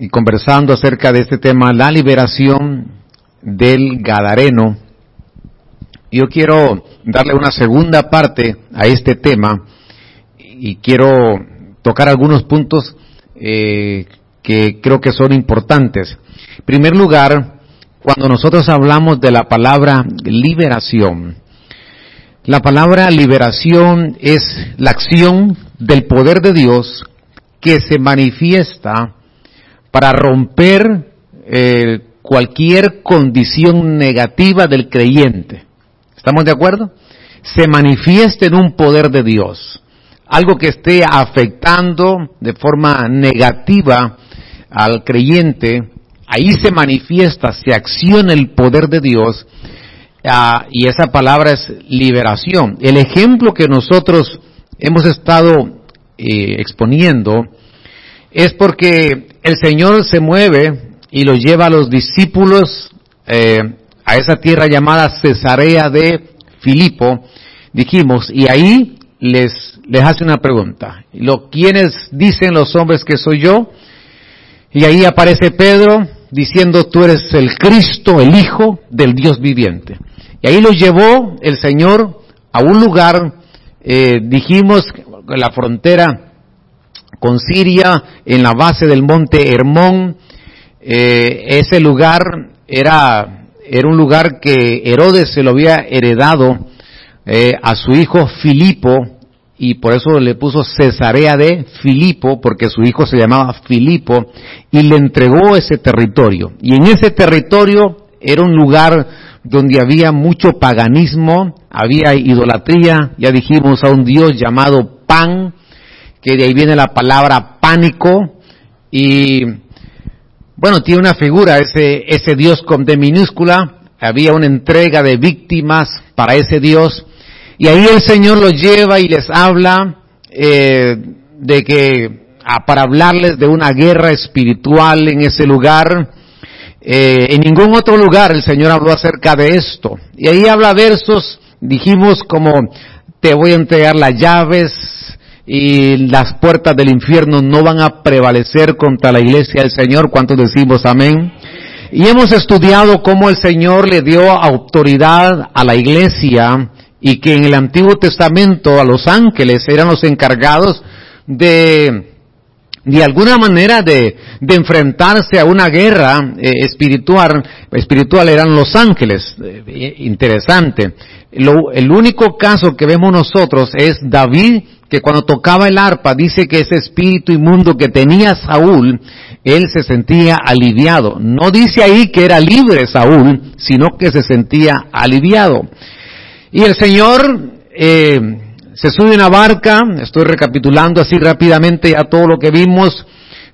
y conversando acerca de este tema, la liberación del Gadareno. Yo quiero darle una segunda parte a este tema y quiero tocar algunos puntos eh, que creo que son importantes. En primer lugar, cuando nosotros hablamos de la palabra liberación, la palabra liberación es la acción del poder de Dios que se manifiesta para romper eh, cualquier condición negativa del creyente. ¿Estamos de acuerdo? Se manifiesta en un poder de Dios. Algo que esté afectando de forma negativa al creyente, ahí se manifiesta, se acciona el poder de Dios ah, y esa palabra es liberación. El ejemplo que nosotros hemos estado eh, exponiendo es porque el Señor se mueve y lo lleva a los discípulos eh, a esa tierra llamada Cesarea de Filipo, dijimos, y ahí les, les hace una pregunta. Lo, ¿Quiénes dicen los hombres que soy yo? Y ahí aparece Pedro diciendo, tú eres el Cristo, el Hijo del Dios viviente. Y ahí lo llevó el Señor a un lugar, eh, dijimos, la frontera con Siria, en la base del monte Hermón. Eh, ese lugar era, era un lugar que Herodes se lo había heredado eh, a su hijo Filipo, y por eso le puso Cesarea de Filipo, porque su hijo se llamaba Filipo, y le entregó ese territorio. Y en ese territorio era un lugar donde había mucho paganismo, había idolatría, ya dijimos a un dios llamado Pan, que de ahí viene la palabra pánico y bueno, tiene una figura, ese, ese Dios con de minúscula, había una entrega de víctimas para ese Dios y ahí el Señor los lleva y les habla eh, de que para hablarles de una guerra espiritual en ese lugar. Eh, en ningún otro lugar el Señor habló acerca de esto. Y ahí habla versos, dijimos como, te voy a entregar las llaves, y las puertas del infierno no van a prevalecer contra la iglesia del Señor. ¿Cuántos decimos amén? Y hemos estudiado cómo el Señor le dio autoridad a la iglesia y que en el Antiguo Testamento a los ángeles eran los encargados de, de alguna manera de, enfrentarse a una guerra eh, espiritual, espiritual eran los ángeles. Eh, interesante. el único caso que vemos nosotros es David que cuando tocaba el arpa dice que ese espíritu inmundo que tenía Saúl, él se sentía aliviado. No dice ahí que era libre Saúl, sino que se sentía aliviado. Y el Señor eh, se sube a una barca, estoy recapitulando así rápidamente ya todo lo que vimos,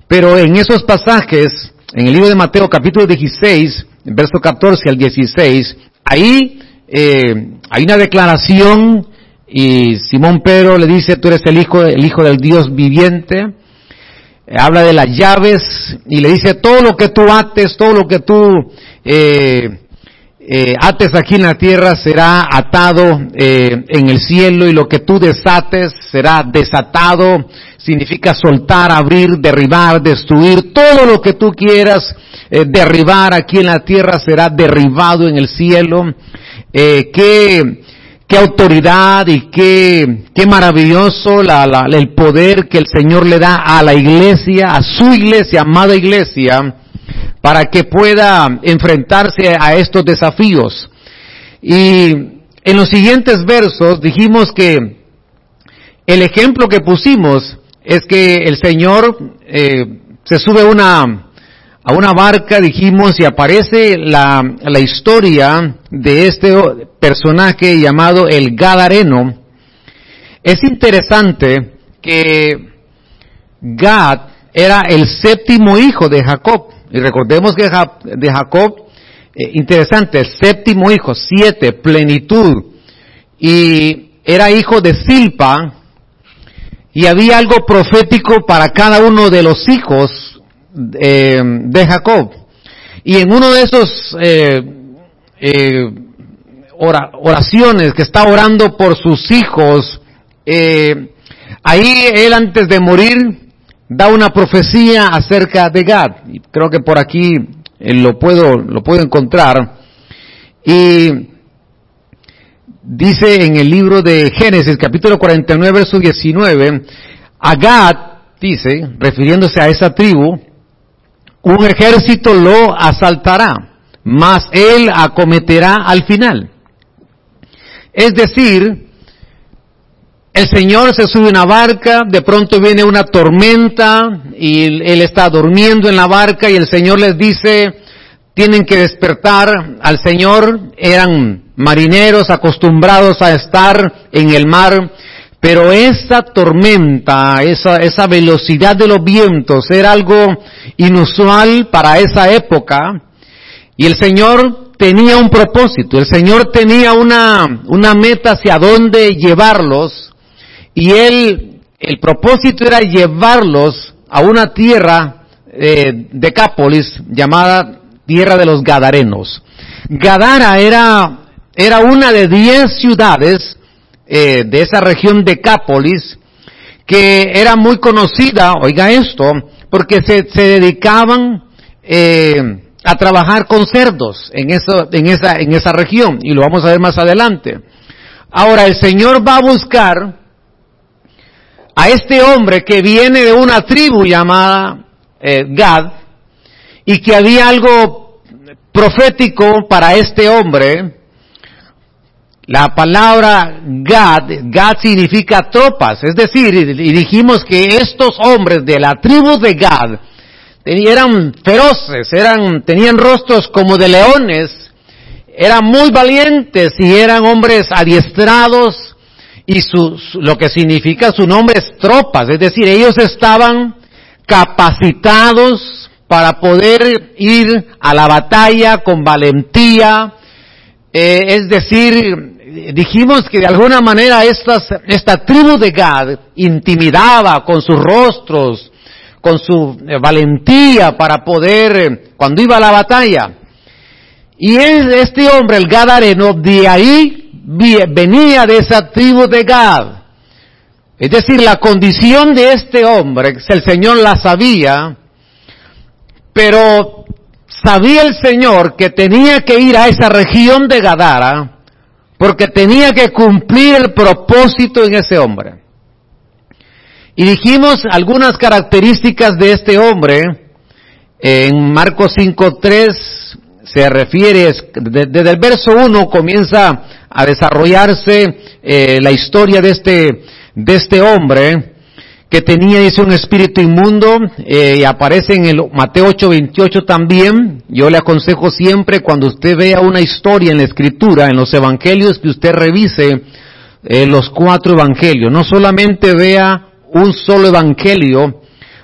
pero en esos pasajes, en el libro de Mateo capítulo 16, verso 14 al 16, ahí eh, hay una declaración y Simón Pedro le dice, tú eres el hijo, el hijo del Dios viviente. Habla de las llaves y le dice, todo lo que tú ates, todo lo que tú eh, eh, ates aquí en la tierra será atado eh, en el cielo y lo que tú desates será desatado. Significa soltar, abrir, derribar, destruir. Todo lo que tú quieras derribar aquí en la tierra será derribado en el cielo. que qué autoridad y qué, qué maravilloso el poder que el Señor le da a la iglesia, a su iglesia, amada iglesia, para que pueda enfrentarse a estos desafíos. Y en los siguientes versos dijimos que el ejemplo que pusimos es que el Señor eh, se sube una, a una barca, dijimos, y aparece la, la historia de este personaje llamado el Gadareno. Es interesante que Gad era el séptimo hijo de Jacob. Y recordemos que de Jacob, eh, interesante, el séptimo hijo, siete, plenitud. Y era hijo de Silpa. Y había algo profético para cada uno de los hijos eh, de Jacob. Y en uno de esos eh, eh, oraciones que está orando por sus hijos, ahí él antes de morir, da una profecía acerca de Gad. Y creo que por aquí eh, lo puedo, lo puedo encontrar. Y dice en el libro de Génesis, capítulo 49, verso 19, a Gad, dice, refiriéndose a esa tribu, un ejército lo asaltará, mas él acometerá al final. Es decir, el Señor se sube a una barca, de pronto viene una tormenta y él está durmiendo en la barca y el Señor les dice, tienen que despertar al Señor, eran marineros acostumbrados a estar en el mar, pero esa tormenta, esa, esa velocidad de los vientos era algo inusual para esa época y el Señor tenía un propósito, el Señor tenía una, meta hacia dónde llevarlos y él, el propósito era llevarlos a una tierra eh, de Cápolis llamada tierra de los Gadarenos. Gadara era una de diez ciudades eh, de esa región de Cápolis que era muy conocida, oiga esto, porque se, se dedicaban eh, a trabajar con cerdos en, eso, en, esa, en esa región, y lo vamos a ver más adelante. Ahora, el Señor va a buscar a este hombre que viene de una tribu llamada eh, Gad y que había algo profético para este hombre. La palabra Gad, Gad significa tropas, es decir, y dijimos que estos hombres de la tribu de Gad eran feroces, eran, tenían rostros como de leones, eran muy valientes y eran hombres adiestrados y su, lo que significa su nombre es tropas, es decir, ellos estaban capacitados para poder ir a la batalla con valentía, eh, es decir, dijimos que de alguna manera esta tribu de Gad intimidaba con sus rostros, con su eh, valentía para poder, eh, cuando iba a la batalla. Y es este hombre, el Gadareno, de ahí venía de esa tribu de Gad. Es decir, la condición de este hombre, el Señor la sabía, pero sabía el Señor que tenía que ir a esa región de Gadara porque tenía que cumplir el propósito en ese hombre. Y dijimos algunas características de este hombre en Marcos 5.3 se refiere, desde el verso 1 comienza a desarrollarse eh, la historia de este, de este hombre que tenía, dice, un espíritu inmundo, eh, y aparece en el Mateo 8:28 también. Yo le aconsejo siempre cuando usted vea una historia en la escritura, en los evangelios, que usted revise eh, los cuatro evangelios. No solamente vea un solo evangelio,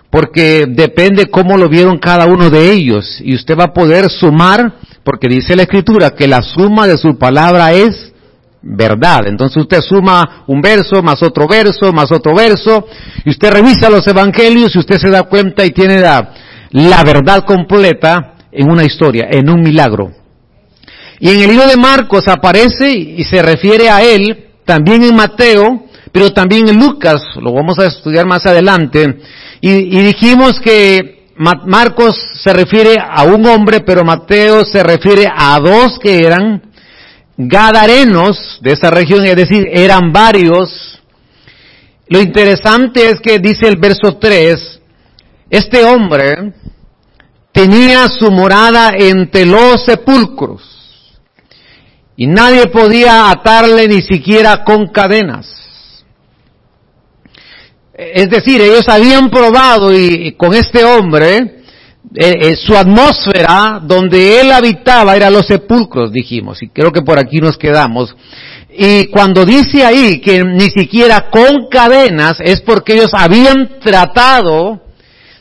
porque depende cómo lo vieron cada uno de ellos, y usted va a poder sumar, porque dice la escritura que la suma de su palabra es verdad. Entonces usted suma un verso, más otro verso, más otro verso, y usted revisa los evangelios y usted se da cuenta y tiene la, verdad completa en una historia, en un milagro. Y en el libro de Marcos aparece y se refiere a él, también en Mateo, pero también en Lucas, lo vamos a estudiar más adelante, y, y dijimos que Marcos se refiere a un hombre, pero Mateo se refiere a dos que eran gadarenos de esa región, es decir, eran varios. Lo interesante es que dice el verso 3, este hombre tenía su morada entre los sepulcros y nadie podía atarle ni siquiera con cadenas. Es decir, ellos habían probado y, con este hombre eh, eh, su atmósfera donde él habitaba era los sepulcros, dijimos, y creo que por aquí nos quedamos. Y cuando dice ahí que ni siquiera con cadenas es porque ellos habían tratado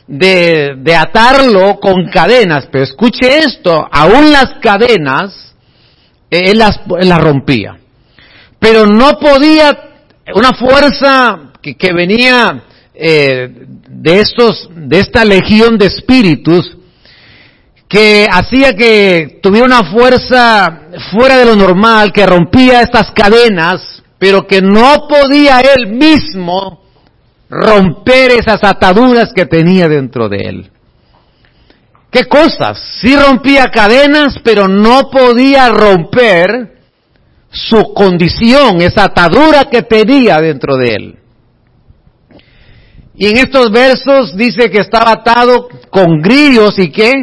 de, de atarlo con cadenas, pero escuche esto, aún las cadenas, eh, él, las, rompía. Pero no podía, una fuerza que venía eh, de estos, de esta legión de espíritus que hacía que tuviera una fuerza fuera de lo normal, que rompía estas cadenas, pero que no podía él mismo romper esas ataduras que tenía dentro de él. ¿Qué cosas? Sí rompía cadenas, pero no podía romper su condición, esa atadura que tenía dentro de él. Y en estos versos dice que estaba atado con grillos y qué?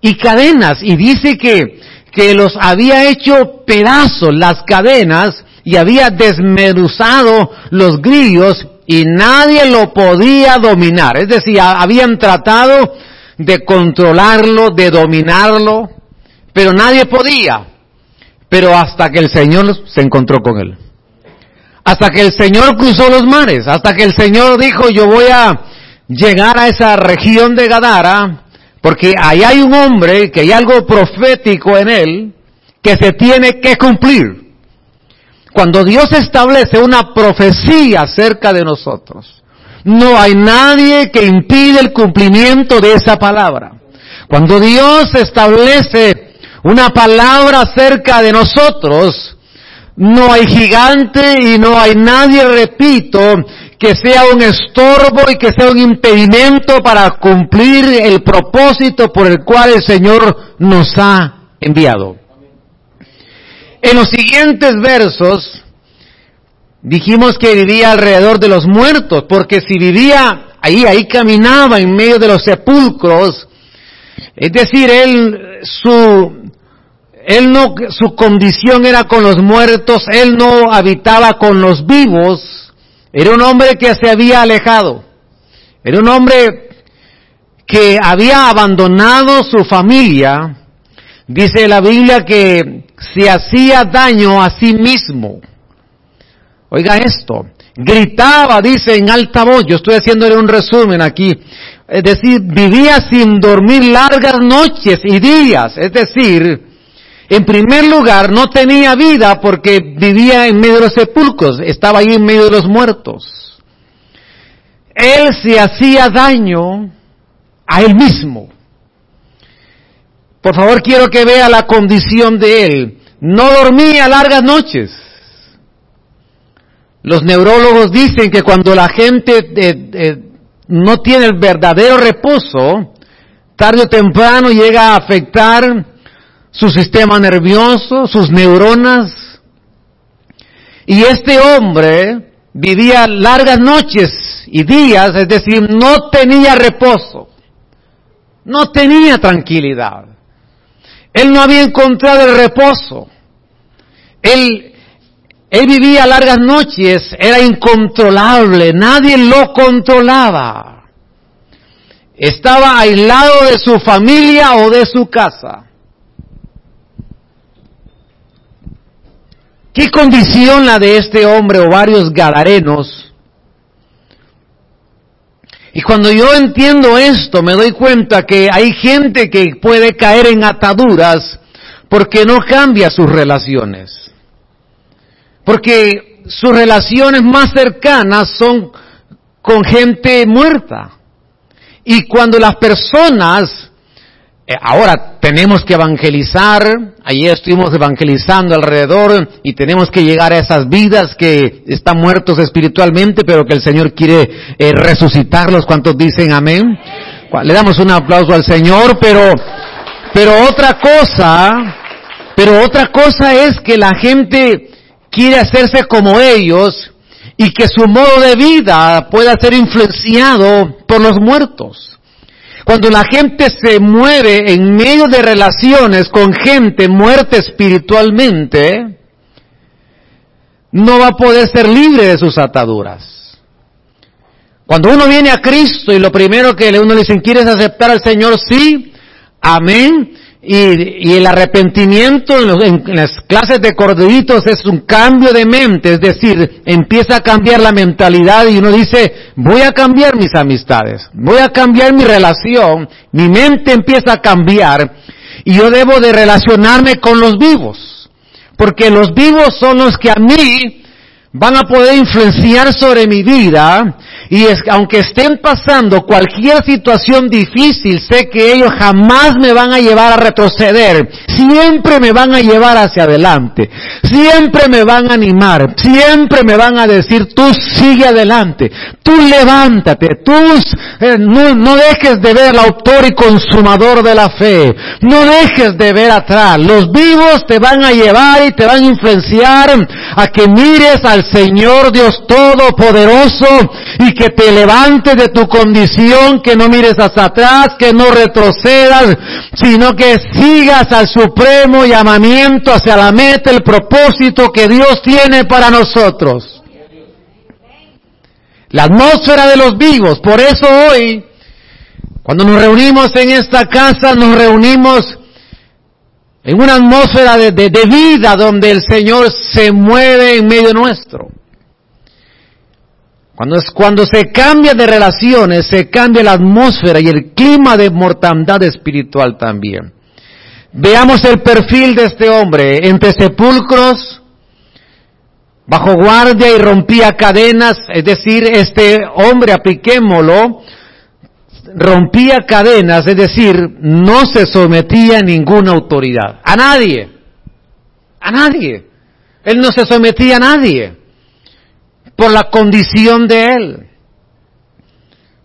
Y cadenas. Y dice que, que los había hecho pedazos las cadenas y había desmenuzado los grillos y nadie lo podía dominar. Es decir, habían tratado de controlarlo, de dominarlo, pero nadie podía. Pero hasta que el Señor se encontró con él. Hasta que el Señor cruzó los mares, hasta que el Señor dijo, yo voy a llegar a esa región de Gadara, porque ahí hay un hombre, que hay algo profético en él, que se tiene que cumplir. Cuando Dios establece una profecía acerca de nosotros, no hay nadie que impide el cumplimiento de esa palabra. Cuando Dios establece una palabra acerca de nosotros, no hay gigante y no hay nadie, repito, que sea un estorbo y que sea un impedimento para cumplir el propósito por el cual el Señor nos ha enviado. En los siguientes versos dijimos que vivía alrededor de los muertos, porque si vivía ahí, ahí caminaba en medio de los sepulcros, es decir, él, su, él no, su condición era con los muertos, él no habitaba con los vivos, era un hombre que se había alejado, era un hombre que había abandonado su familia, dice la Biblia que se hacía daño a sí mismo. Oiga esto, gritaba, dice en alta voz, yo estoy haciéndole un resumen aquí, es decir, vivía sin dormir largas noches y días, es decir, en primer lugar, no tenía vida porque vivía en medio de los sepulcros, estaba ahí en medio de los muertos. Él se hacía daño a él mismo. Por favor, quiero que vea la condición de él. No dormía largas noches. Los neurólogos dicen que cuando la gente eh, eh, no tiene el verdadero reposo, tarde o temprano llega a afectar su sistema nervioso, sus neuronas. Y este hombre vivía largas noches y días, es decir, no tenía reposo, no tenía tranquilidad. Él no había encontrado el reposo. Él, él vivía largas noches, era incontrolable, nadie lo controlaba. Estaba aislado de su familia o de su casa. ¿Qué condición la de este hombre o varios gadarenos? Y cuando yo entiendo esto, me doy cuenta que hay gente que puede caer en ataduras porque no cambia sus relaciones. Porque sus relaciones más cercanas son con gente muerta. Y cuando las personas ahora tenemos que evangelizar, ayer estuvimos evangelizando alrededor y tenemos que llegar a esas vidas que están muertos espiritualmente, pero que el Señor quiere eh, resucitarlos. ¿Cuántos dicen amén? Le damos un aplauso al Señor, pero, pero otra cosa, pero otra cosa es que la gente quiere hacerse como ellos y que su modo de vida pueda ser influenciado por los muertos. Cuando la gente se mueve en medio de relaciones con gente muerta espiritualmente, no va a poder ser libre de sus ataduras. Cuando uno viene a Cristo y lo primero que uno le dice, ¿quieres aceptar al Señor? Sí, amén. Y, el arrepentimiento en, las clases de corderitos es un cambio de mente, es decir, empieza a cambiar la mentalidad y uno dice, voy a cambiar mis amistades, voy a cambiar mi relación, mi mente empieza a cambiar y yo debo de relacionarme con los vivos, porque los vivos son los que a mí van a poder influenciar sobre mi vida y aunque estén pasando cualquier situación difícil, sé que ellos jamás me van a llevar a retroceder, siempre me van a llevar hacia adelante, siempre me van a animar, siempre me van a decir, tú sigue adelante, tú levántate, tú eh, no, no dejes de ver al autor y consumador de la fe, no dejes de ver atrás, los vivos te van a llevar y te van a influenciar a que mires al Señor Dios Todopoderoso y que te levantes de tu condición, que no mires hacia atrás, que no retrocedas, sino que sigas al supremo llamamiento hacia la meta, el propósito que Dios tiene para nosotros. La atmósfera de los vivos, por eso hoy, cuando nos reunimos en esta casa, nos reunimos en una atmósfera de, vida donde el Señor se mueve en medio nuestro. Cuando, es, cuando se cambia de relaciones, se cambia la atmósfera y el clima de mortandad espiritual también. Veamos el perfil de este hombre, entre sepulcros, bajo guardia y rompía cadenas, es decir, este hombre, apliquémoslo, rompía cadenas, es decir, no se sometía a ninguna autoridad, a nadie, a nadie. Él no se sometía a nadie por la condición de él.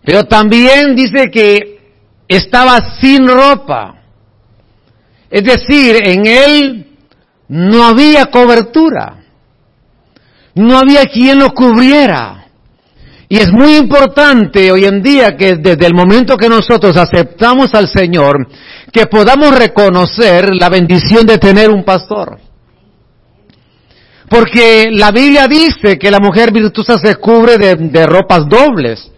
Pero también dice que estaba sin ropa. Es decir, en él no había cobertura. No había quien lo cubriera. Y es muy importante hoy en día que desde el momento que nosotros aceptamos al Señor, que podamos reconocer la bendición de tener un pastor. Porque la Biblia dice que la mujer virtuosa se cubre de, ropas dobles.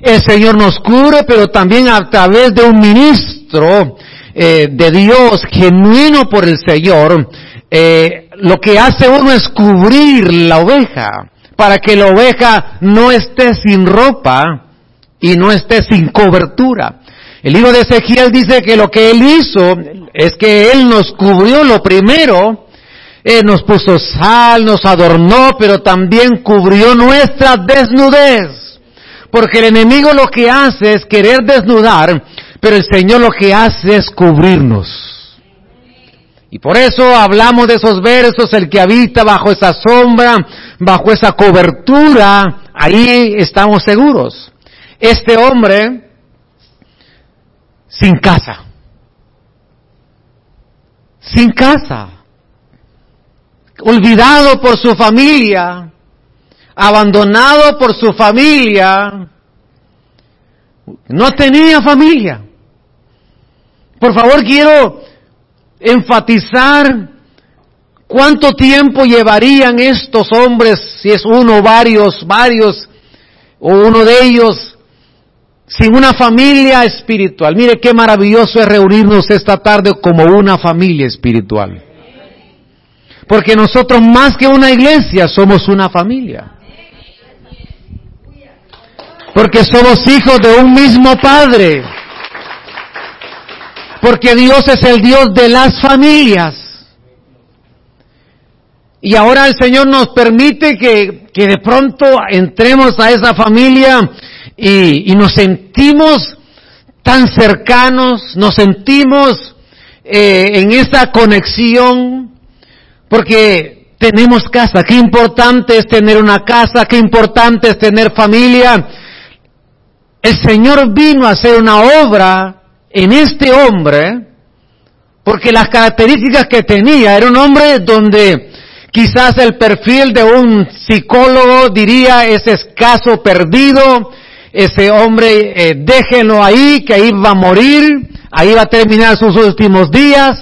El Señor nos cubre, pero también a través de un ministro eh, de Dios genuino por el Señor, eh, lo que hace uno es cubrir la oveja para que la oveja no esté sin ropa y no esté sin cobertura. El libro de Ezequiel dice que lo que él hizo es que él nos cubrió lo primero, él nos puso sal, nos adornó, pero también cubrió nuestra desnudez. Porque el enemigo lo que hace es querer desnudar, pero el Señor lo que hace es cubrirnos. Y por eso hablamos de esos versos, el que habita bajo esa sombra, bajo esa cobertura, ahí estamos seguros. Este hombre sin casa, sin casa, olvidado por su familia, abandonado por su familia, no tenía familia. Por favor, quiero enfatizar cuánto tiempo llevarían estos hombres, si es uno, varios, varios, o uno de ellos, sin una familia espiritual. Mire qué maravilloso es reunirnos esta tarde como una familia espiritual. Porque nosotros más que una iglesia somos una familia. Porque somos hijos de un mismo Padre. Porque Dios es el Dios de las familias. Y ahora el Señor nos permite que, que de pronto entremos a esa familia y, y nos sentimos tan cercanos, nos sentimos eh, en esa conexión, porque tenemos casa. Qué importante es tener una casa, qué importante es tener familia. El Señor vino a hacer una obra en este hombre, porque las características que tenía, era un hombre donde quizás el perfil de un psicólogo diría es escaso perdido, ese hombre eh, déjenlo ahí, que ahí va a morir, ahí va a terminar sus últimos días,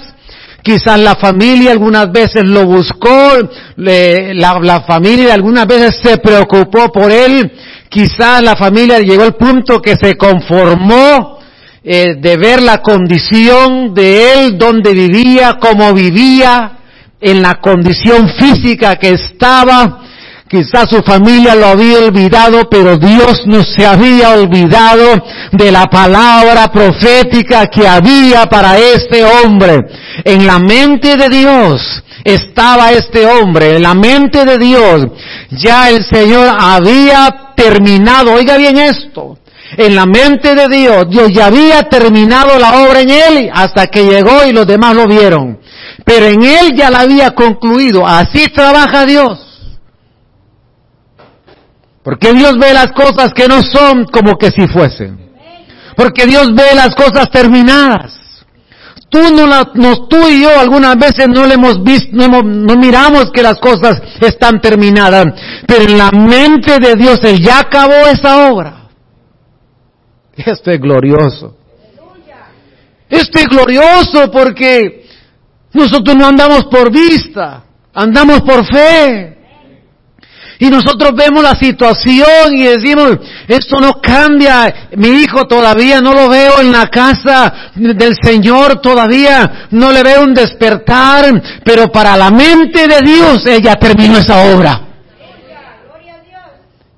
quizás la familia algunas veces lo buscó, la, la familia algunas veces se preocupó por él, quizás la familia llegó al punto que se conformó eh, de ver la condición de él, donde vivía, cómo vivía, en la condición física que estaba. Quizás su familia lo había olvidado, pero Dios no se había olvidado de la palabra profética que había para este hombre. En la mente de Dios estaba este hombre, en la mente de Dios, ya el Señor había terminado, oiga bien esto, en la mente de Dios, Dios ya había terminado la obra en él hasta que llegó y los demás lo vieron. Pero en él ya la había concluido. Así trabaja Dios. Porque Dios ve las cosas que no son como que si fuesen. Porque Dios ve las cosas terminadas. Tú, no, la, no, tú y yo algunas veces no le hemos visto, no, no, miramos que las cosas están terminadas, pero en la mente de Dios Él ya acabó esa obra. Esto es glorioso. Esto es glorioso porque nosotros no andamos por vista, andamos por fe. Y nosotros vemos la situación y decimos, esto no cambia, mi hijo todavía no lo veo en la casa del Señor, todavía no le veo un despertar, pero para la mente de Dios ella terminó esa obra.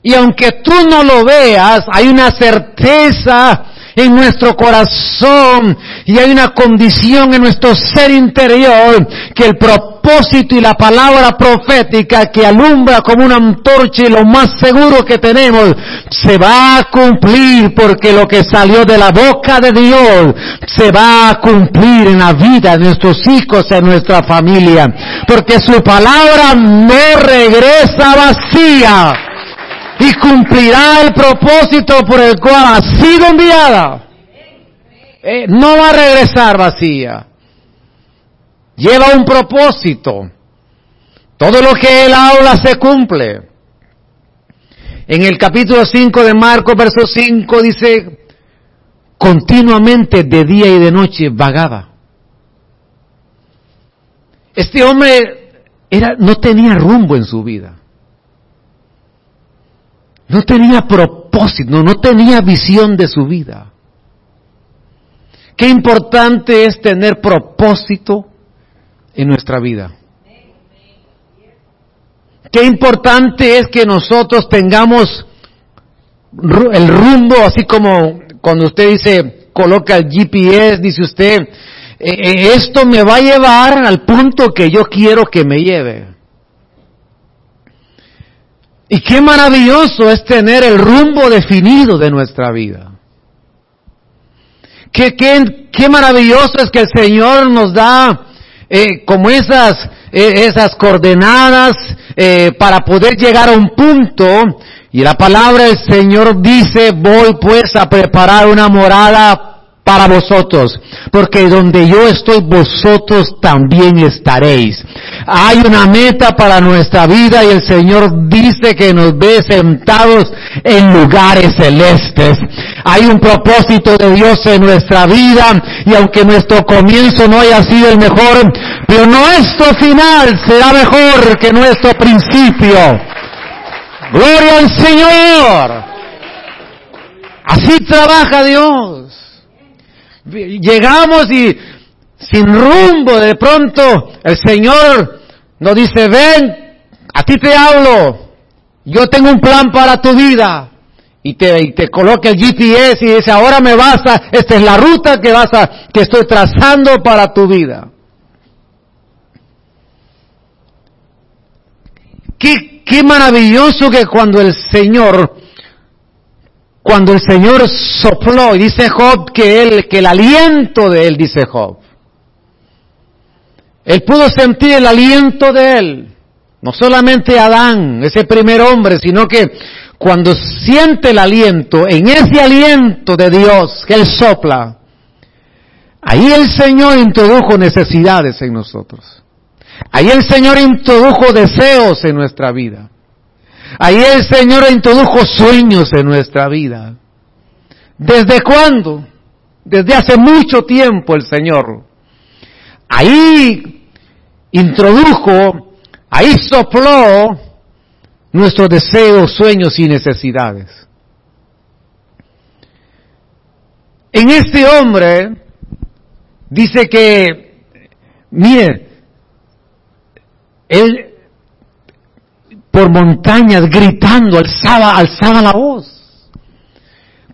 Y aunque tú no lo veas, hay una certeza en nuestro corazón y hay una condición en nuestro ser interior que el propósito y la palabra profética que alumbra como una antorcha y lo más seguro que tenemos se va a cumplir porque lo que salió de la boca de Dios se va a cumplir en la vida de nuestros hijos, en nuestra familia, porque su palabra no regresa vacía y cumplirá el propósito por el cual ha sido enviada. Eh, no va a regresar vacía. Lleva un propósito. Todo lo que él habla se cumple. En el capítulo 5 de Marcos, verso 5, dice, continuamente de día y de noche vagaba. Este hombre era, no tenía rumbo en su vida. No tenía propósito, no tenía visión de su vida. Qué importante es tener propósito en nuestra vida. Qué importante es que nosotros tengamos el rumbo, así como cuando usted dice, coloca el GPS, dice usted, eh, eh, esto me va a llevar al punto que yo quiero que me lleve. Y qué maravilloso es tener el rumbo definido de nuestra vida. Qué, qué, qué maravilloso es que el Señor nos da eh, como esas, eh, esas coordenadas eh, para poder llegar a un punto. Y la palabra del Señor dice, voy pues a preparar una morada para vosotros, porque donde yo estoy, vosotros también estaréis. Hay una meta para nuestra vida y el Señor dice que nos ve sentados en lugares celestes. Hay un propósito de Dios en nuestra vida y aunque nuestro comienzo no haya sido el mejor, pero nuestro final será mejor que nuestro principio. Gloria al Señor. Así trabaja Dios. Llegamos y sin rumbo, de pronto el Señor nos dice, ven, a ti te hablo, yo tengo un plan para tu vida. Y te, coloca el GPS y dice, ahora me vas a, esta es la ruta que vas a, que estoy trazando para tu vida. Qué, qué maravilloso que cuando el Señor cuando el Señor sopló, y dice Job que él, que el aliento de él, dice Job. Él pudo sentir el aliento de él. No solamente Adán, ese primer hombre, sino que cuando siente el aliento, en ese aliento de Dios que Él sopla, ahí el Señor introdujo necesidades en nosotros. Ahí el Señor introdujo deseos en nuestra vida. Ahí el Señor introdujo sueños en nuestra vida. ¿Desde cuándo? Desde hace mucho tiempo el Señor. Ahí introdujo, ahí sopló nuestros deseos, sueños y necesidades. En este hombre dice que, mire, él por montañas gritando, alzaba, alzaba la voz.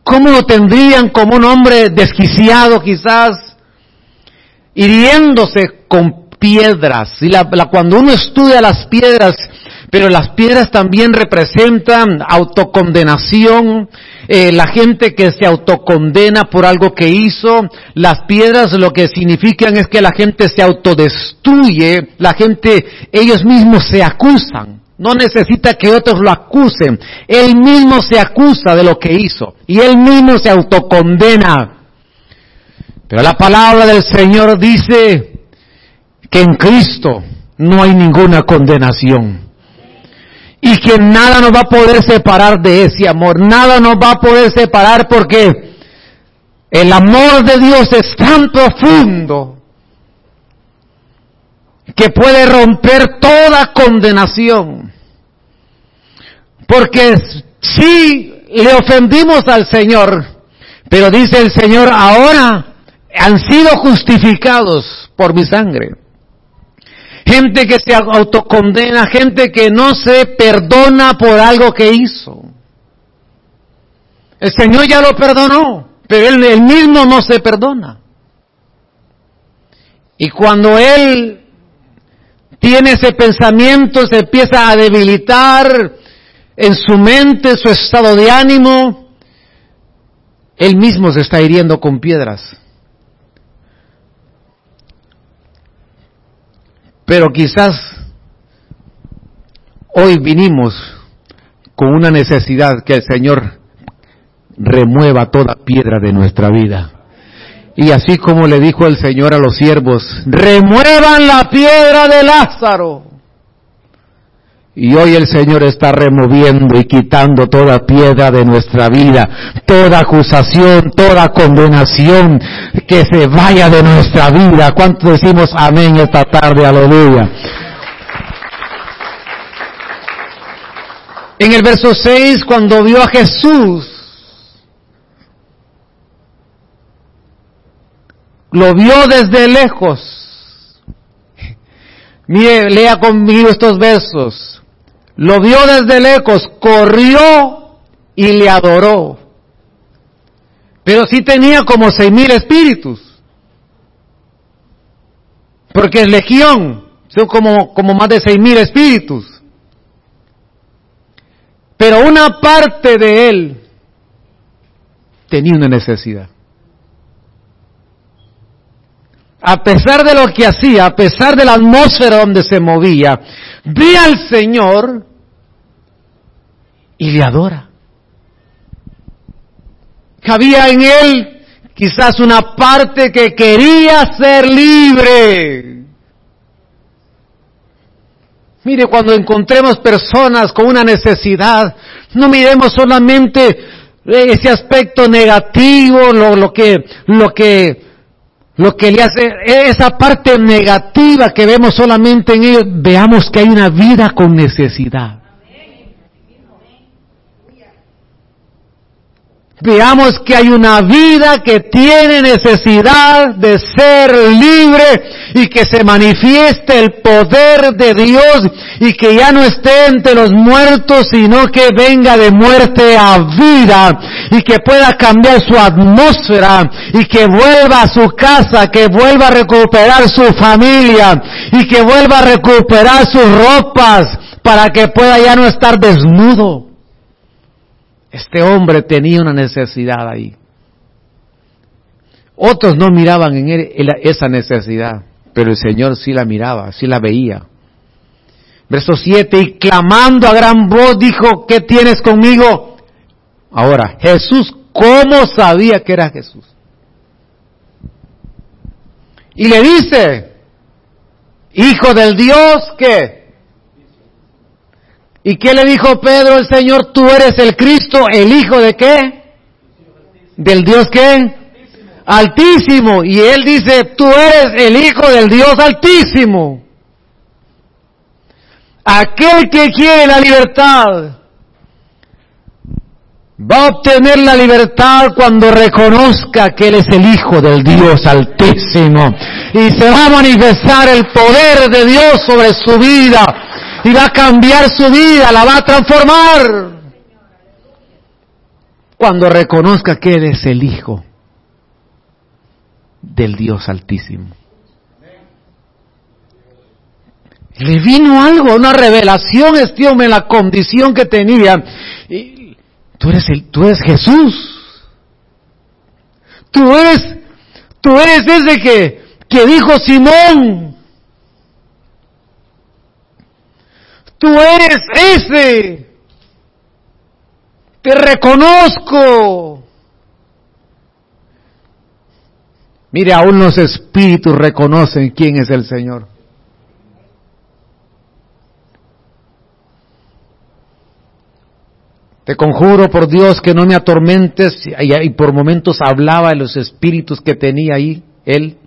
¿Cómo lo tendrían como un hombre desquiciado quizás, hiriéndose con, piedras. Y la, cuando uno estudia las piedras, pero las piedras también representan autocondenación, eh, la gente que se autocondena por algo que hizo, las piedras lo que significan es que la gente se autodestruye, la gente, ellos mismos se acusan. No necesita que otros lo acusen. Él mismo se acusa de lo que hizo. Y él mismo se autocondena. Pero la palabra del Señor dice que en Cristo no hay ninguna condenación. Y que nada nos va a poder separar de ese amor. Nada nos va a poder separar porque el amor de Dios es tan profundo que puede romper toda condenación. Porque si le ofendimos al Señor, pero dice el Señor, ahora han sido justificados por mi sangre. Gente que se autocondena, gente que no se perdona por algo que hizo. El Señor ya lo perdonó, pero él, él mismo no se perdona. Y cuando Él tiene ese pensamiento, se empieza a debilitar en su mente, su estado de ánimo, Él mismo se está hiriendo con piedras. Pero quizás hoy vinimos con una necesidad que el Señor remueva toda piedra de nuestra vida. Y así como le dijo el Señor a los siervos, remuevan la piedra de Lázaro. Y hoy el Señor está removiendo y quitando toda piedra de nuestra vida, toda acusación, toda condenación que se vaya de nuestra vida. ¿Cuánto decimos amén esta tarde? Aleluya. En el verso 6, cuando vio a Jesús, lo vio desde lejos. Mire, lea conmigo estos versos. Lo vio desde lejos, corrió y le adoró. Pero sí tenía como seis mil espíritus. Porque es legión, son como, como más de seis mil espíritus. Pero una parte de él tenía una necesidad. A pesar de lo que hacía, a pesar de la atmósfera donde se movía, ve al Señor y le adora. Había en él quizás una parte que quería ser libre. Mire, cuando encontremos personas con una necesidad, no miremos solamente ese aspecto negativo, lo, lo que, lo que, lo que le hace, esa parte negativa que vemos solamente en ellos, veamos que hay una vida con necesidad. Veamos que hay una vida que tiene necesidad de ser libre y que se manifieste el poder de Dios y que ya no esté entre los muertos, sino que venga de muerte a vida y que pueda cambiar su atmósfera y que vuelva a su casa, que vuelva a recuperar su familia y que vuelva a recuperar sus ropas para que pueda ya no estar desnudo. Este hombre tenía una necesidad ahí. Otros no miraban en él esa necesidad, pero el Señor sí la miraba, sí la veía. Verso 7, y clamando a gran voz dijo, ¿qué tienes conmigo? Ahora, Jesús, ¿cómo sabía que era Jesús? Y le dice, Hijo del Dios que ¿Y qué le dijo Pedro el Señor? Tú eres el Cristo, el Hijo de qué? Del Dios qué? Altísimo. Y él dice, tú eres el Hijo del Dios Altísimo. Aquel que quiere la libertad va a obtener la libertad cuando reconozca que Él es el Hijo del Dios Altísimo. Y se va a manifestar el poder de Dios sobre su vida y va a cambiar su vida, la va a transformar. Cuando reconozca que Él es el Hijo del Dios Altísimo. Le vino algo, una revelación este hombre en la condición que tenía. Tú eres el, tú eres Jesús. Tú eres, tú eres ese que, que dijo Simón. Tú eres ese. Te reconozco. Mire, aún los espíritus reconocen quién es el Señor. Te conjuro por Dios que no me atormentes. Y por momentos hablaba de los espíritus que tenía ahí él.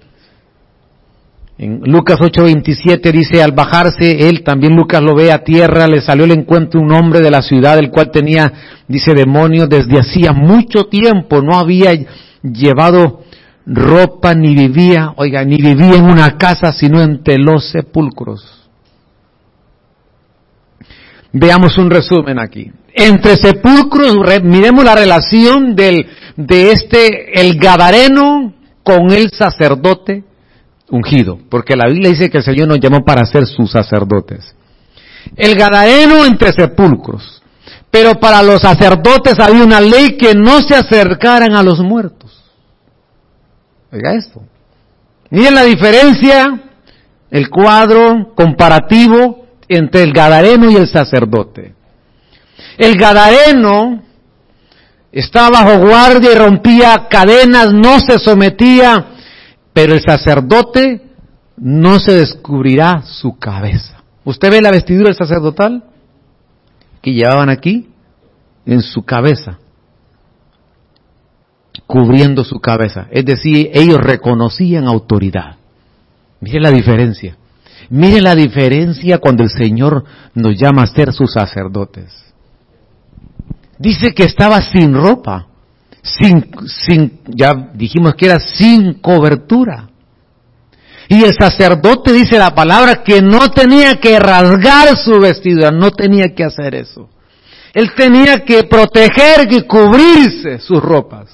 En Lucas 8:27 dice, al bajarse él, también Lucas lo ve a tierra, le salió al encuentro un hombre de la ciudad, el cual tenía, dice, demonio desde hacía mucho tiempo, no había llevado ropa ni vivía, oiga, ni vivía en una casa, sino entre los sepulcros. Veamos un resumen aquí. Entre sepulcros, miremos la relación del, de este, el Gadareno con el sacerdote ungido, porque la Biblia dice que el Señor nos llamó para ser sus sacerdotes. El Gadareno entre sepulcros, pero para los sacerdotes había una ley que no se acercaran a los muertos. Oiga esto. Miren la diferencia, el cuadro comparativo entre el Gadareno y el sacerdote. El Gadareno estaba bajo guardia y rompía cadenas, no se sometía pero el sacerdote no se descubrirá su cabeza. ¿Usted ve la vestidura sacerdotal que llevaban aquí? En su cabeza, cubriendo su cabeza. Es decir, ellos reconocían autoridad. Mire la diferencia. Mire la diferencia cuando el Señor nos llama a ser sus sacerdotes. Dice que estaba sin ropa sin, sin, ya dijimos que era sin cobertura. Y el sacerdote dice la palabra que no tenía que rasgar su vestidura, no tenía que hacer eso. Él tenía que proteger y cubrirse sus ropas.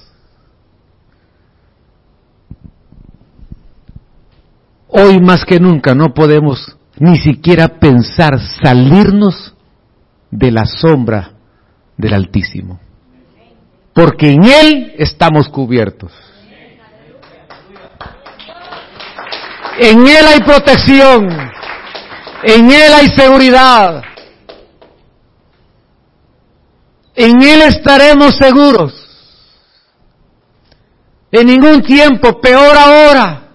Hoy más que nunca no podemos ni siquiera pensar salirnos de la sombra del Altísimo porque en Él estamos cubiertos. En Él hay protección, en Él hay seguridad, en Él estaremos seguros. En ningún tiempo, peor ahora,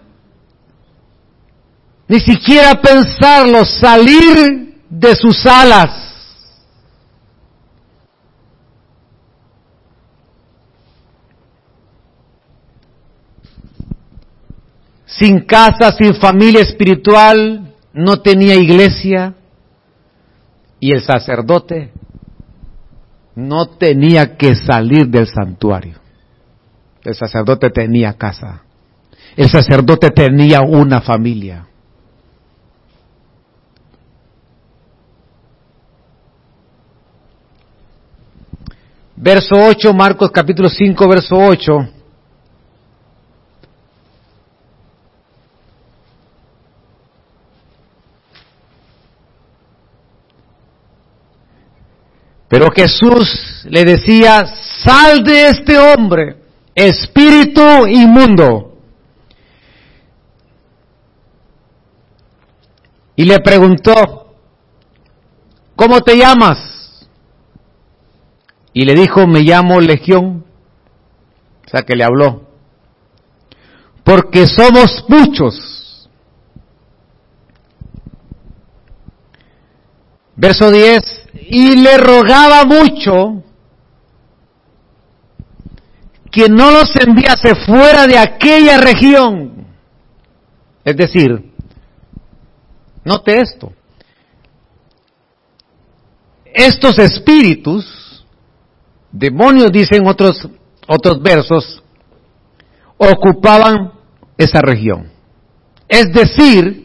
ni siquiera pensarlo, salir de sus alas sin casa, sin familia espiritual, no tenía iglesia y el sacerdote no tenía que salir del santuario. El sacerdote tenía casa. El sacerdote tenía una familia. Verso 8, Marcos capítulo 5, verso 8. Pero Jesús le decía, sal de este hombre, espíritu inmundo. Y le preguntó, ¿cómo te llamas? Y le dijo, me llamo Legión. O sea que le habló. Porque somos muchos. Verso 10 y le rogaba mucho que no los enviase fuera de aquella región. Es decir, note esto, estos espíritus, demonios dicen otros, otros versos, ocupaban esa región. Es decir,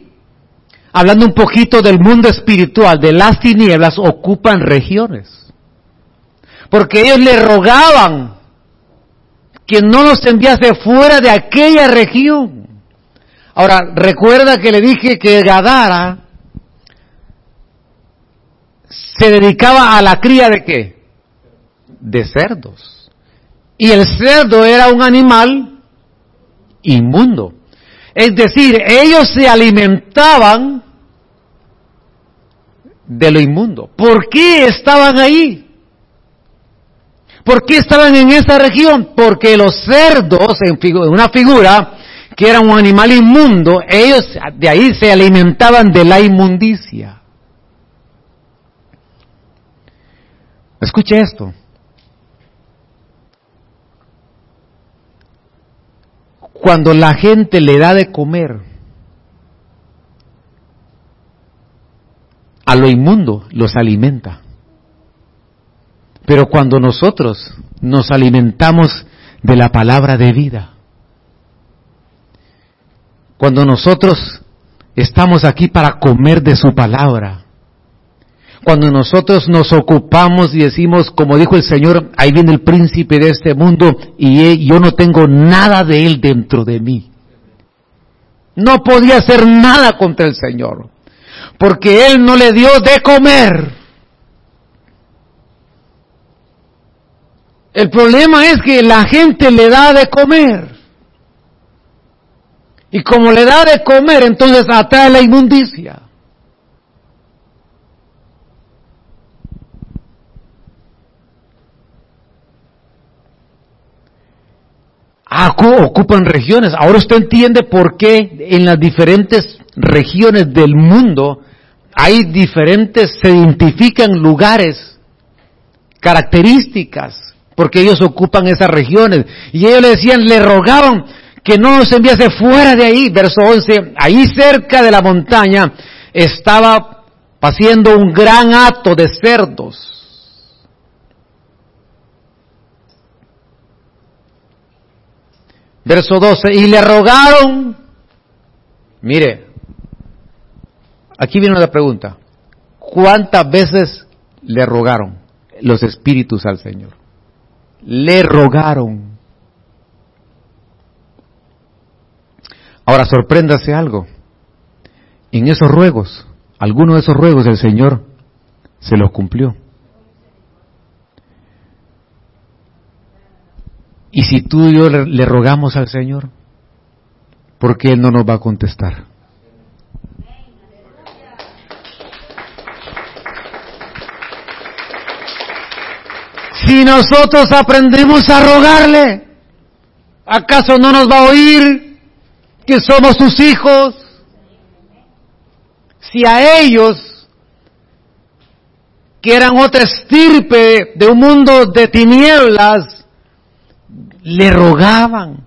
hablando un poquito del mundo espiritual, de las tinieblas, ocupan regiones. Porque ellos le rogaban que no los enviase fuera de aquella región. Ahora, recuerda que le dije que Gadara se dedicaba a la cría de qué? De cerdos. Y el cerdo era un animal inmundo. Es decir, ellos se alimentaban de lo inmundo. ¿Por qué estaban ahí? ¿Por qué estaban en esa región? Porque los cerdos, en una figura que era un animal inmundo, ellos de ahí se alimentaban de la inmundicia. Escuche esto. Cuando la gente le da de comer a lo inmundo, los alimenta. Pero cuando nosotros nos alimentamos de la palabra de vida, cuando nosotros estamos aquí para comer de su palabra, cuando nosotros nos ocupamos y decimos, como dijo el Señor, ahí viene el príncipe de este mundo y yo no tengo nada de él dentro de mí. No podía hacer nada contra el Señor, porque él no le dio de comer. El problema es que la gente le da de comer. Y como le da de comer, entonces atrae la inmundicia. Ocupan regiones. Ahora usted entiende por qué en las diferentes regiones del mundo hay diferentes, se identifican lugares, características porque ellos ocupan esas regiones. Y ellos le decían, le rogaban que no nos enviase fuera de ahí. Verso 11, ahí cerca de la montaña estaba haciendo un gran hato de cerdos. Verso 12, y le rogaron, mire, aquí viene la pregunta, ¿cuántas veces le rogaron los espíritus al Señor? le rogaron. Ahora sorpréndase algo. En esos ruegos, algunos de esos ruegos el Señor se los cumplió. Y si tú y yo le, rogamos al Señor, ¿por qué Él no nos va a contestar? Si nosotros aprendemos a rogarle, ¿acaso no nos va a oír que somos sus hijos? Si a ellos, que eran otra estirpe de un mundo de tinieblas, le rogaban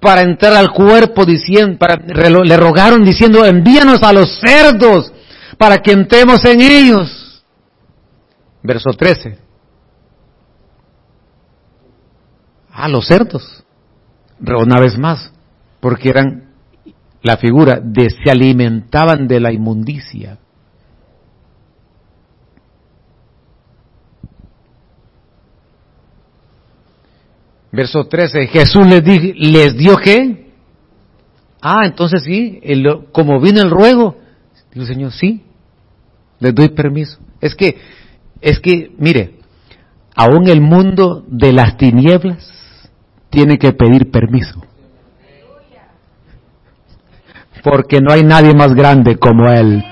para entrar al cuerpo diciendo, para, le rogaron diciendo, envíanos a los cerdos para que entremos en ellos. Verso 13. a los cerdos. Una vez más, porque eran la figura de se alimentaban de la inmundicia. Verso 13, Jesús les, les dio qué? Ah, entonces sí, como vino el ruego, dijo el Señor, sí, les doy permiso. Es que, es que, mire, aún el mundo de las tinieblas tiene que pedir permiso. Porque no hay nadie más grande como Él.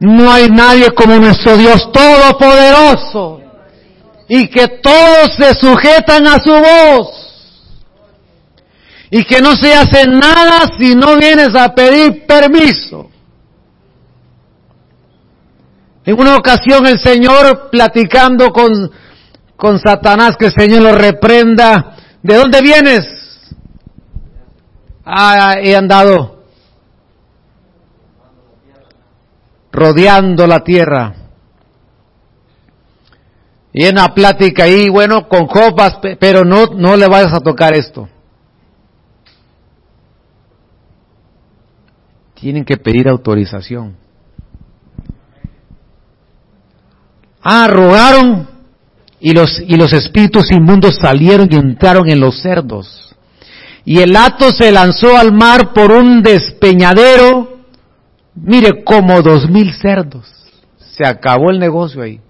No hay nadie como nuestro Dios Todopoderoso. Y que todos se sujetan a su voz. Y que no se hace nada si no vienes a pedir permiso. En una ocasión el Señor platicando con con Satanás, que el Señor lo reprenda. ¿De dónde vienes? Ah, he andado rodeando la tierra. Y en la plática ahí, bueno, con copas, pero no, no le vayas a tocar esto. Tienen que pedir autorización. Ah, rogaron y los, y los espíritus inmundos salieron y entraron en los cerdos. Y el hato se lanzó al mar por un despeñadero, mire, como dos mil cerdos se acabó el negocio ahí.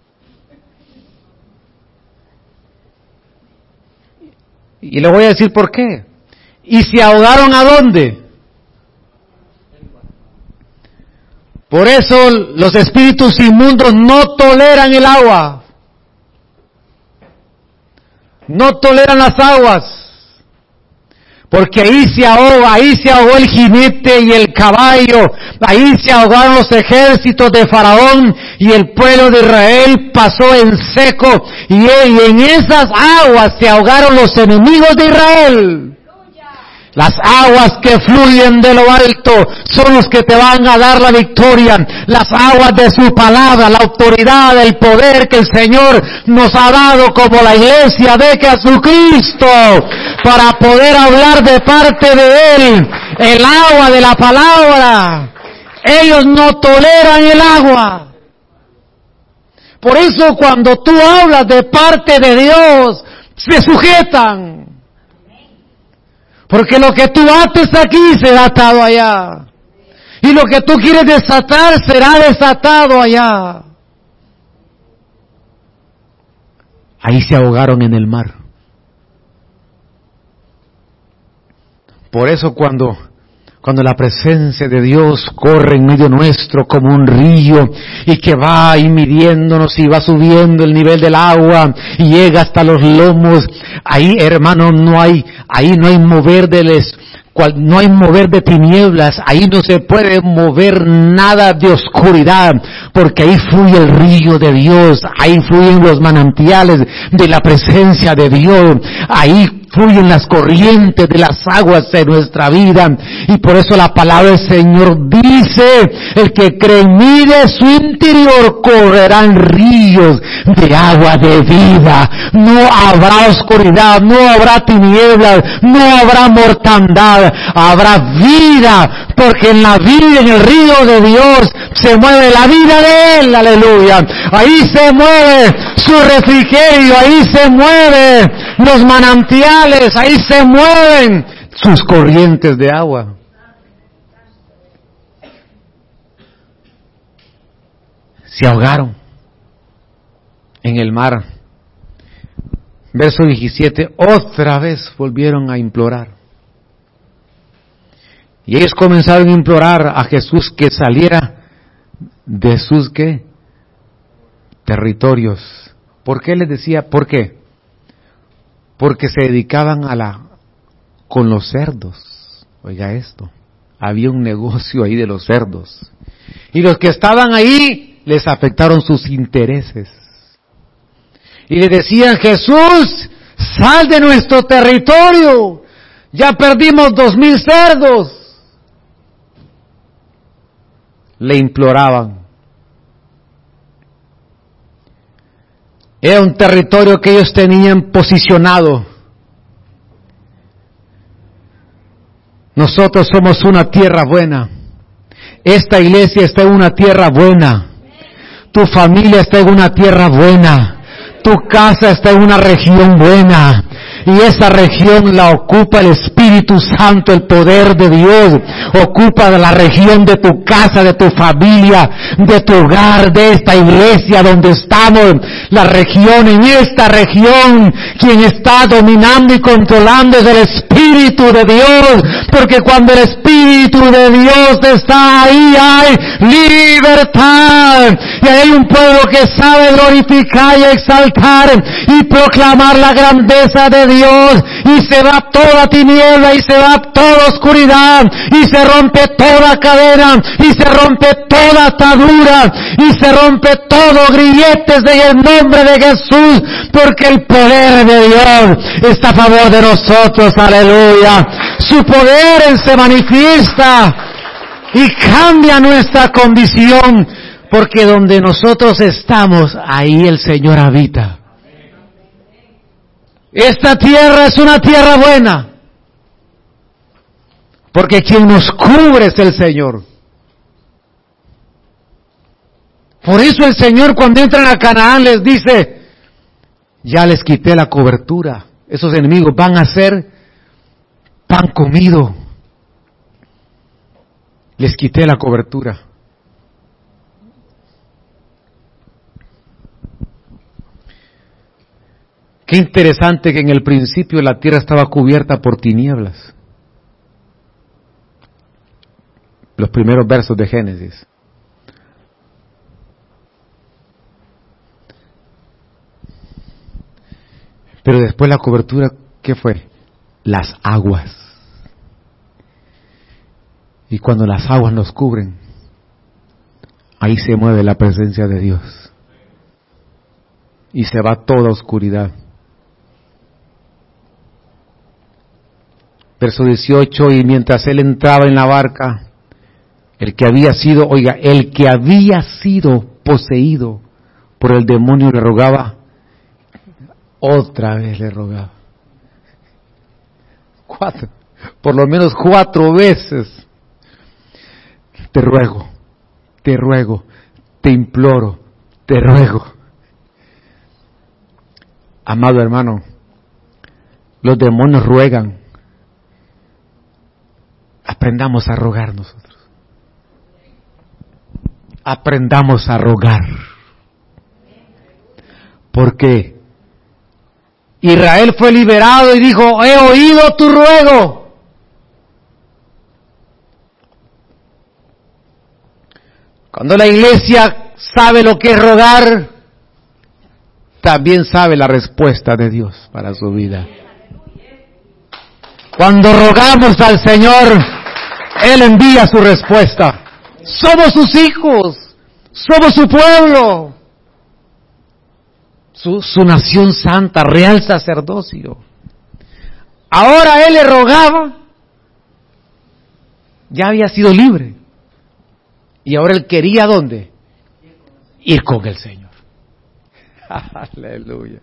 Y le voy a decir por qué. ¿Y se ahogaron a dónde? Por eso los espíritus inmundos no toleran el agua. No toleran las aguas. Porque ahí se ahoga, ahí se ahogó el jinete y el caballo, ahí se ahogaron los ejércitos de Faraón y el pueblo de Israel pasó en seco y en esas aguas se ahogaron los enemigos de Israel. Las aguas que fluyen de lo alto son los que te van a dar la victoria. Las aguas de su palabra, la autoridad, el poder que el Señor nos ha dado como la iglesia de Jesucristo para poder hablar de parte de Él. El agua de la palabra. Ellos no toleran el agua. Por eso cuando tú hablas de parte de Dios, se sujetan. Porque lo que tú ates aquí será atado allá. Y lo que tú quieres desatar será desatado allá. Ahí se ahogaron en el mar. Por eso cuando cuando la presencia de Dios corre en medio nuestro como un río y que va ahí midiéndonos y va subiendo el nivel del agua y llega hasta los lomos, ahí hermano no hay, ahí no hay mover les no hay mover de tinieblas, ahí no se puede mover nada de oscuridad, porque ahí fluye el río de Dios, ahí fluyen los manantiales de la presencia de Dios, ahí fluyen las corrientes de las aguas de nuestra vida. Y por eso la palabra del Señor dice, el que cree en mí de su interior correrán ríos de agua de vida. No habrá oscuridad, no habrá tinieblas, no habrá mortandad, habrá vida, porque en la vida, en el río de Dios, se mueve la vida de Él, aleluya. Ahí se mueve su refrigerio, ahí se mueve los manantiales, ahí se mueven sus corrientes de agua. Se ahogaron en el mar. Verso 17, otra vez volvieron a implorar. Y ellos comenzaron a implorar a Jesús que saliera de sus qué? Territorios. ¿Por qué les decía? ¿Por qué? Porque se dedicaban a la con los cerdos. Oiga esto. Había un negocio ahí de los cerdos. Y los que estaban ahí les afectaron sus intereses. Y le decían, Jesús, sal de nuestro territorio. Ya perdimos dos mil cerdos le imploraban. Era un territorio que ellos tenían posicionado. Nosotros somos una tierra buena. Esta iglesia está en una tierra buena. Tu familia está en una tierra buena. Tu casa está en una región buena y esa región la ocupa el Espíritu Santo, el poder de Dios, ocupa la región de tu casa, de tu familia, de tu hogar, de esta iglesia donde estamos, la región, en esta región, quien está dominando y controlando es el Espíritu de Dios, porque cuando el Espíritu de Dios está ahí hay libertad, y hay un pueblo que sabe glorificar y exaltar y proclamar la grandeza de Dios Dios y se va toda tiniebla y se va toda oscuridad y se rompe toda cadena y se rompe toda atadura y se rompe todo grilletes de el nombre de Jesús porque el poder de Dios está a favor de nosotros, aleluya. Su poder se manifiesta y cambia nuestra condición porque donde nosotros estamos, ahí el Señor habita. Esta tierra es una tierra buena. Porque quien nos cubre es el Señor. Por eso el Señor cuando entran a Canaán les dice, ya les quité la cobertura. Esos enemigos van a ser pan comido. Les quité la cobertura. Qué interesante que en el principio la tierra estaba cubierta por tinieblas. Los primeros versos de Génesis. Pero después la cobertura, ¿qué fue? Las aguas. Y cuando las aguas nos cubren, ahí se mueve la presencia de Dios. Y se va toda oscuridad. Verso 18, y mientras él entraba en la barca, el que había sido, oiga, el que había sido poseído por el demonio le rogaba, otra vez le rogaba. Cuatro, por lo menos cuatro veces. Te ruego, te ruego, te imploro, te ruego. Amado hermano, los demonios ruegan. Aprendamos a rogar nosotros. Aprendamos a rogar. Porque Israel fue liberado y dijo, he oído tu ruego. Cuando la iglesia sabe lo que es rogar, también sabe la respuesta de Dios para su vida. Cuando rogamos al Señor, Él envía su respuesta. Somos sus hijos, somos su pueblo, su, su nación santa, real sacerdocio. Ahora Él le rogaba, ya había sido libre. Y ahora Él quería dónde? Ir con el Señor. Aleluya.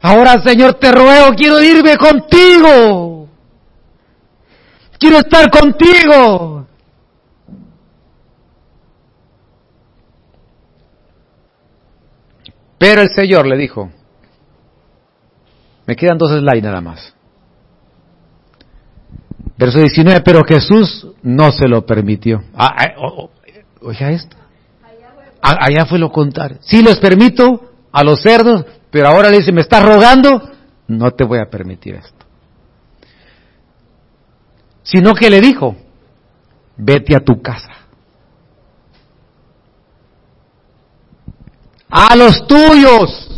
Ahora, Señor, te ruego, quiero irme contigo. Quiero estar contigo. Pero el Señor le dijo, me quedan dos slides nada más. Verso 19, pero Jesús no se lo permitió. Ah, ah, oh, oh, oiga esto. Allá fue lo contrario. Sí les permito a los cerdos, pero ahora le dice, me estás rogando, no te voy a permitir esto. Sino que le dijo, vete a tu casa. A los tuyos.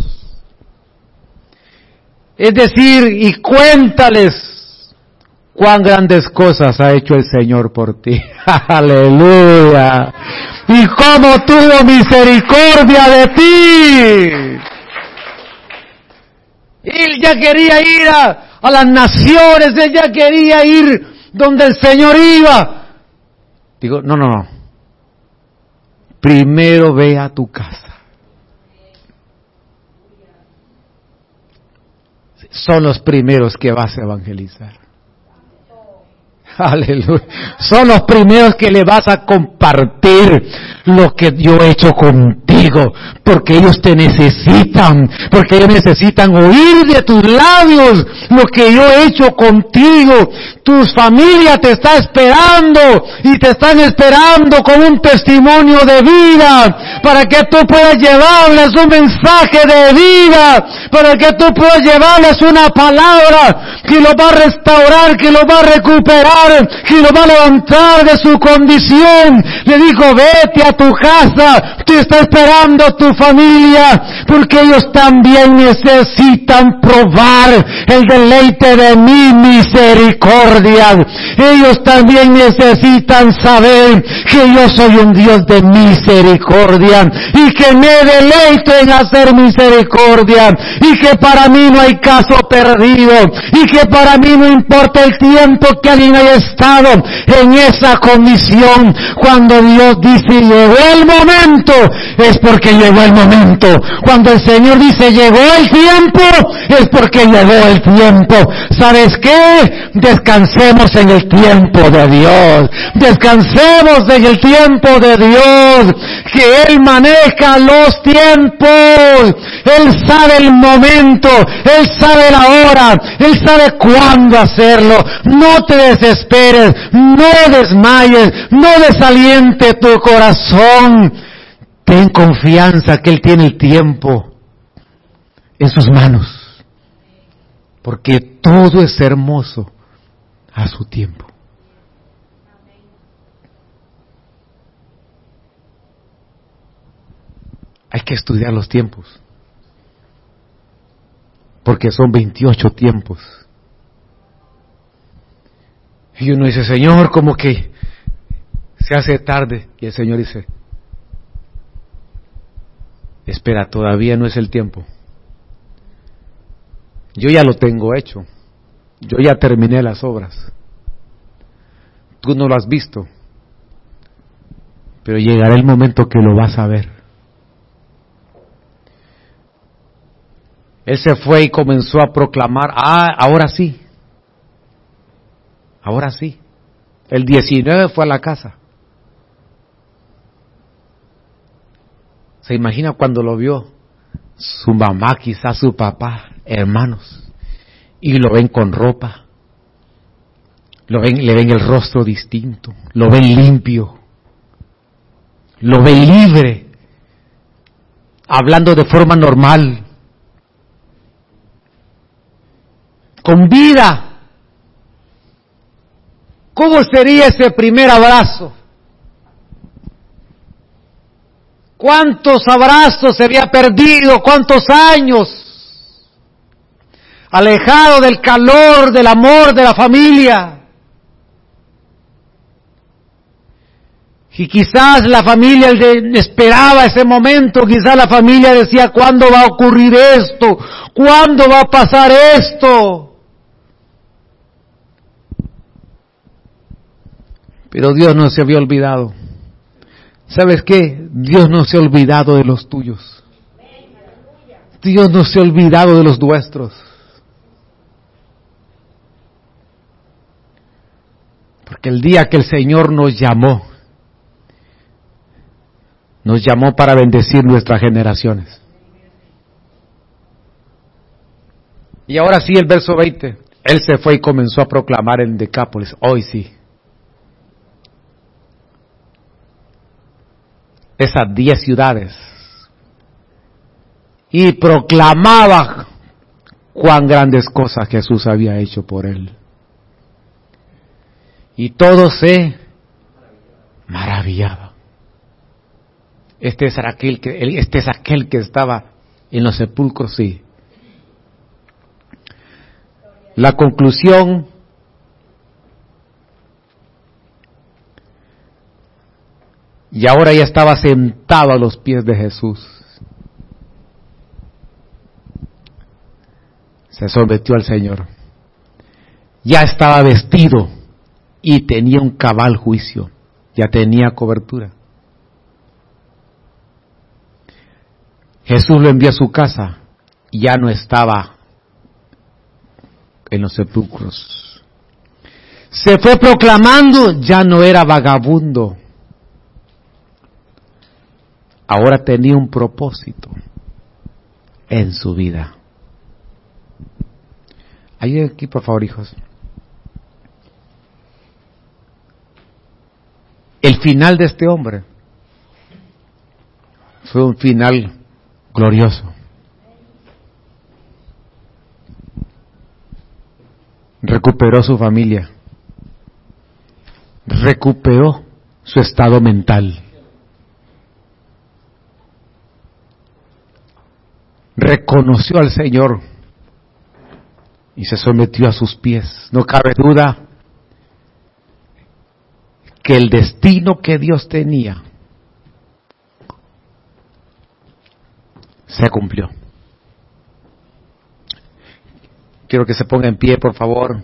Es decir, y cuéntales cuán grandes cosas ha hecho el Señor por ti. Aleluya. Y cómo tuvo misericordia de ti. Él ya quería ir a, las naciones, él ya quería ir donde el Señor iba. Digo, no, no, no. Primero ve a tu casa. Son los primeros que vas a evangelizar. Aleluya. Son los primeros que le vas a compartir lo que yo he hecho contigo. Porque ellos te necesitan. Porque ellos necesitan oír de tus labios lo que yo he hecho contigo. Tu familia te está esperando y te están esperando con un testimonio de vida. Para que tú puedas llevarles un mensaje de vida. Para que tú puedas llevarles una palabra que lo va a restaurar, que lo va a recuperar que lo va a levantar de su condición. Le dijo, vete a tu casa, te está esperando tu familia, porque ellos también necesitan probar el deleite de mi misericordia. Ellos también necesitan saber que yo soy un Dios de misericordia y que me deleito en hacer misericordia y que para mí no hay caso perdido y que para mí no importa el tiempo que alguien haya estado en esa condición. Cuando Dios dice llegó el momento, es porque llegó el momento. Cuando el Señor dice llegó el tiempo, es porque llegó el tiempo. ¿Sabes qué? Descansemos en el tiempo de Dios. Descansemos en el tiempo de Dios. Que Él maneja los tiempos. Él sabe el momento. Él sabe la hora. Él sabe cuándo hacerlo. No te desesperes. No desmayes. No desaliente tu corazón. Ten confianza que Él tiene el tiempo en sus manos. Porque todo es hermoso a su tiempo. Hay que estudiar los tiempos. Porque son 28 tiempos. Y uno dice, Señor, como que se hace tarde. Y el Señor dice, espera, todavía no es el tiempo. Yo ya lo tengo hecho. Yo ya terminé las obras. Tú no lo has visto. Pero llegará el momento que lo vas a ver. Él se fue y comenzó a proclamar, ah, ahora sí. Ahora sí. El 19 fue a la casa. ¿Se imagina cuando lo vio? Su mamá, quizás su papá, hermanos, y lo ven con ropa, lo ven, le ven el rostro distinto, lo ven limpio, lo ven libre, hablando de forma normal, con vida. ¿Cómo sería ese primer abrazo? ¿Cuántos abrazos se había perdido? ¿Cuántos años? Alejado del calor, del amor de la familia. Y quizás la familia esperaba ese momento, quizás la familia decía, ¿cuándo va a ocurrir esto? ¿Cuándo va a pasar esto? Pero Dios no se había olvidado. ¿Sabes qué? Dios no se ha olvidado de los tuyos. Dios no se ha olvidado de los nuestros. Porque el día que el Señor nos llamó, nos llamó para bendecir nuestras generaciones. Y ahora sí, el verso 20. Él se fue y comenzó a proclamar en Decápolis, hoy sí. Esas diez ciudades y proclamaba cuán grandes cosas Jesús había hecho por él. Y todo se maravillaba. Este es aquel que, este es aquel que estaba en los sepulcros, sí. La conclusión Y ahora ya estaba sentado a los pies de Jesús. Se sometió al Señor. Ya estaba vestido y tenía un cabal juicio. Ya tenía cobertura. Jesús lo envió a su casa. Ya no estaba en los sepulcros. Se fue proclamando, ya no era vagabundo ahora tenía un propósito en su vida. Ayúdenme aquí, por favor, hijos. El final de este hombre fue un final glorioso. Recuperó su familia. Recuperó su estado mental. Reconoció al Señor y se sometió a sus pies. No cabe duda que el destino que Dios tenía se cumplió. Quiero que se ponga en pie, por favor.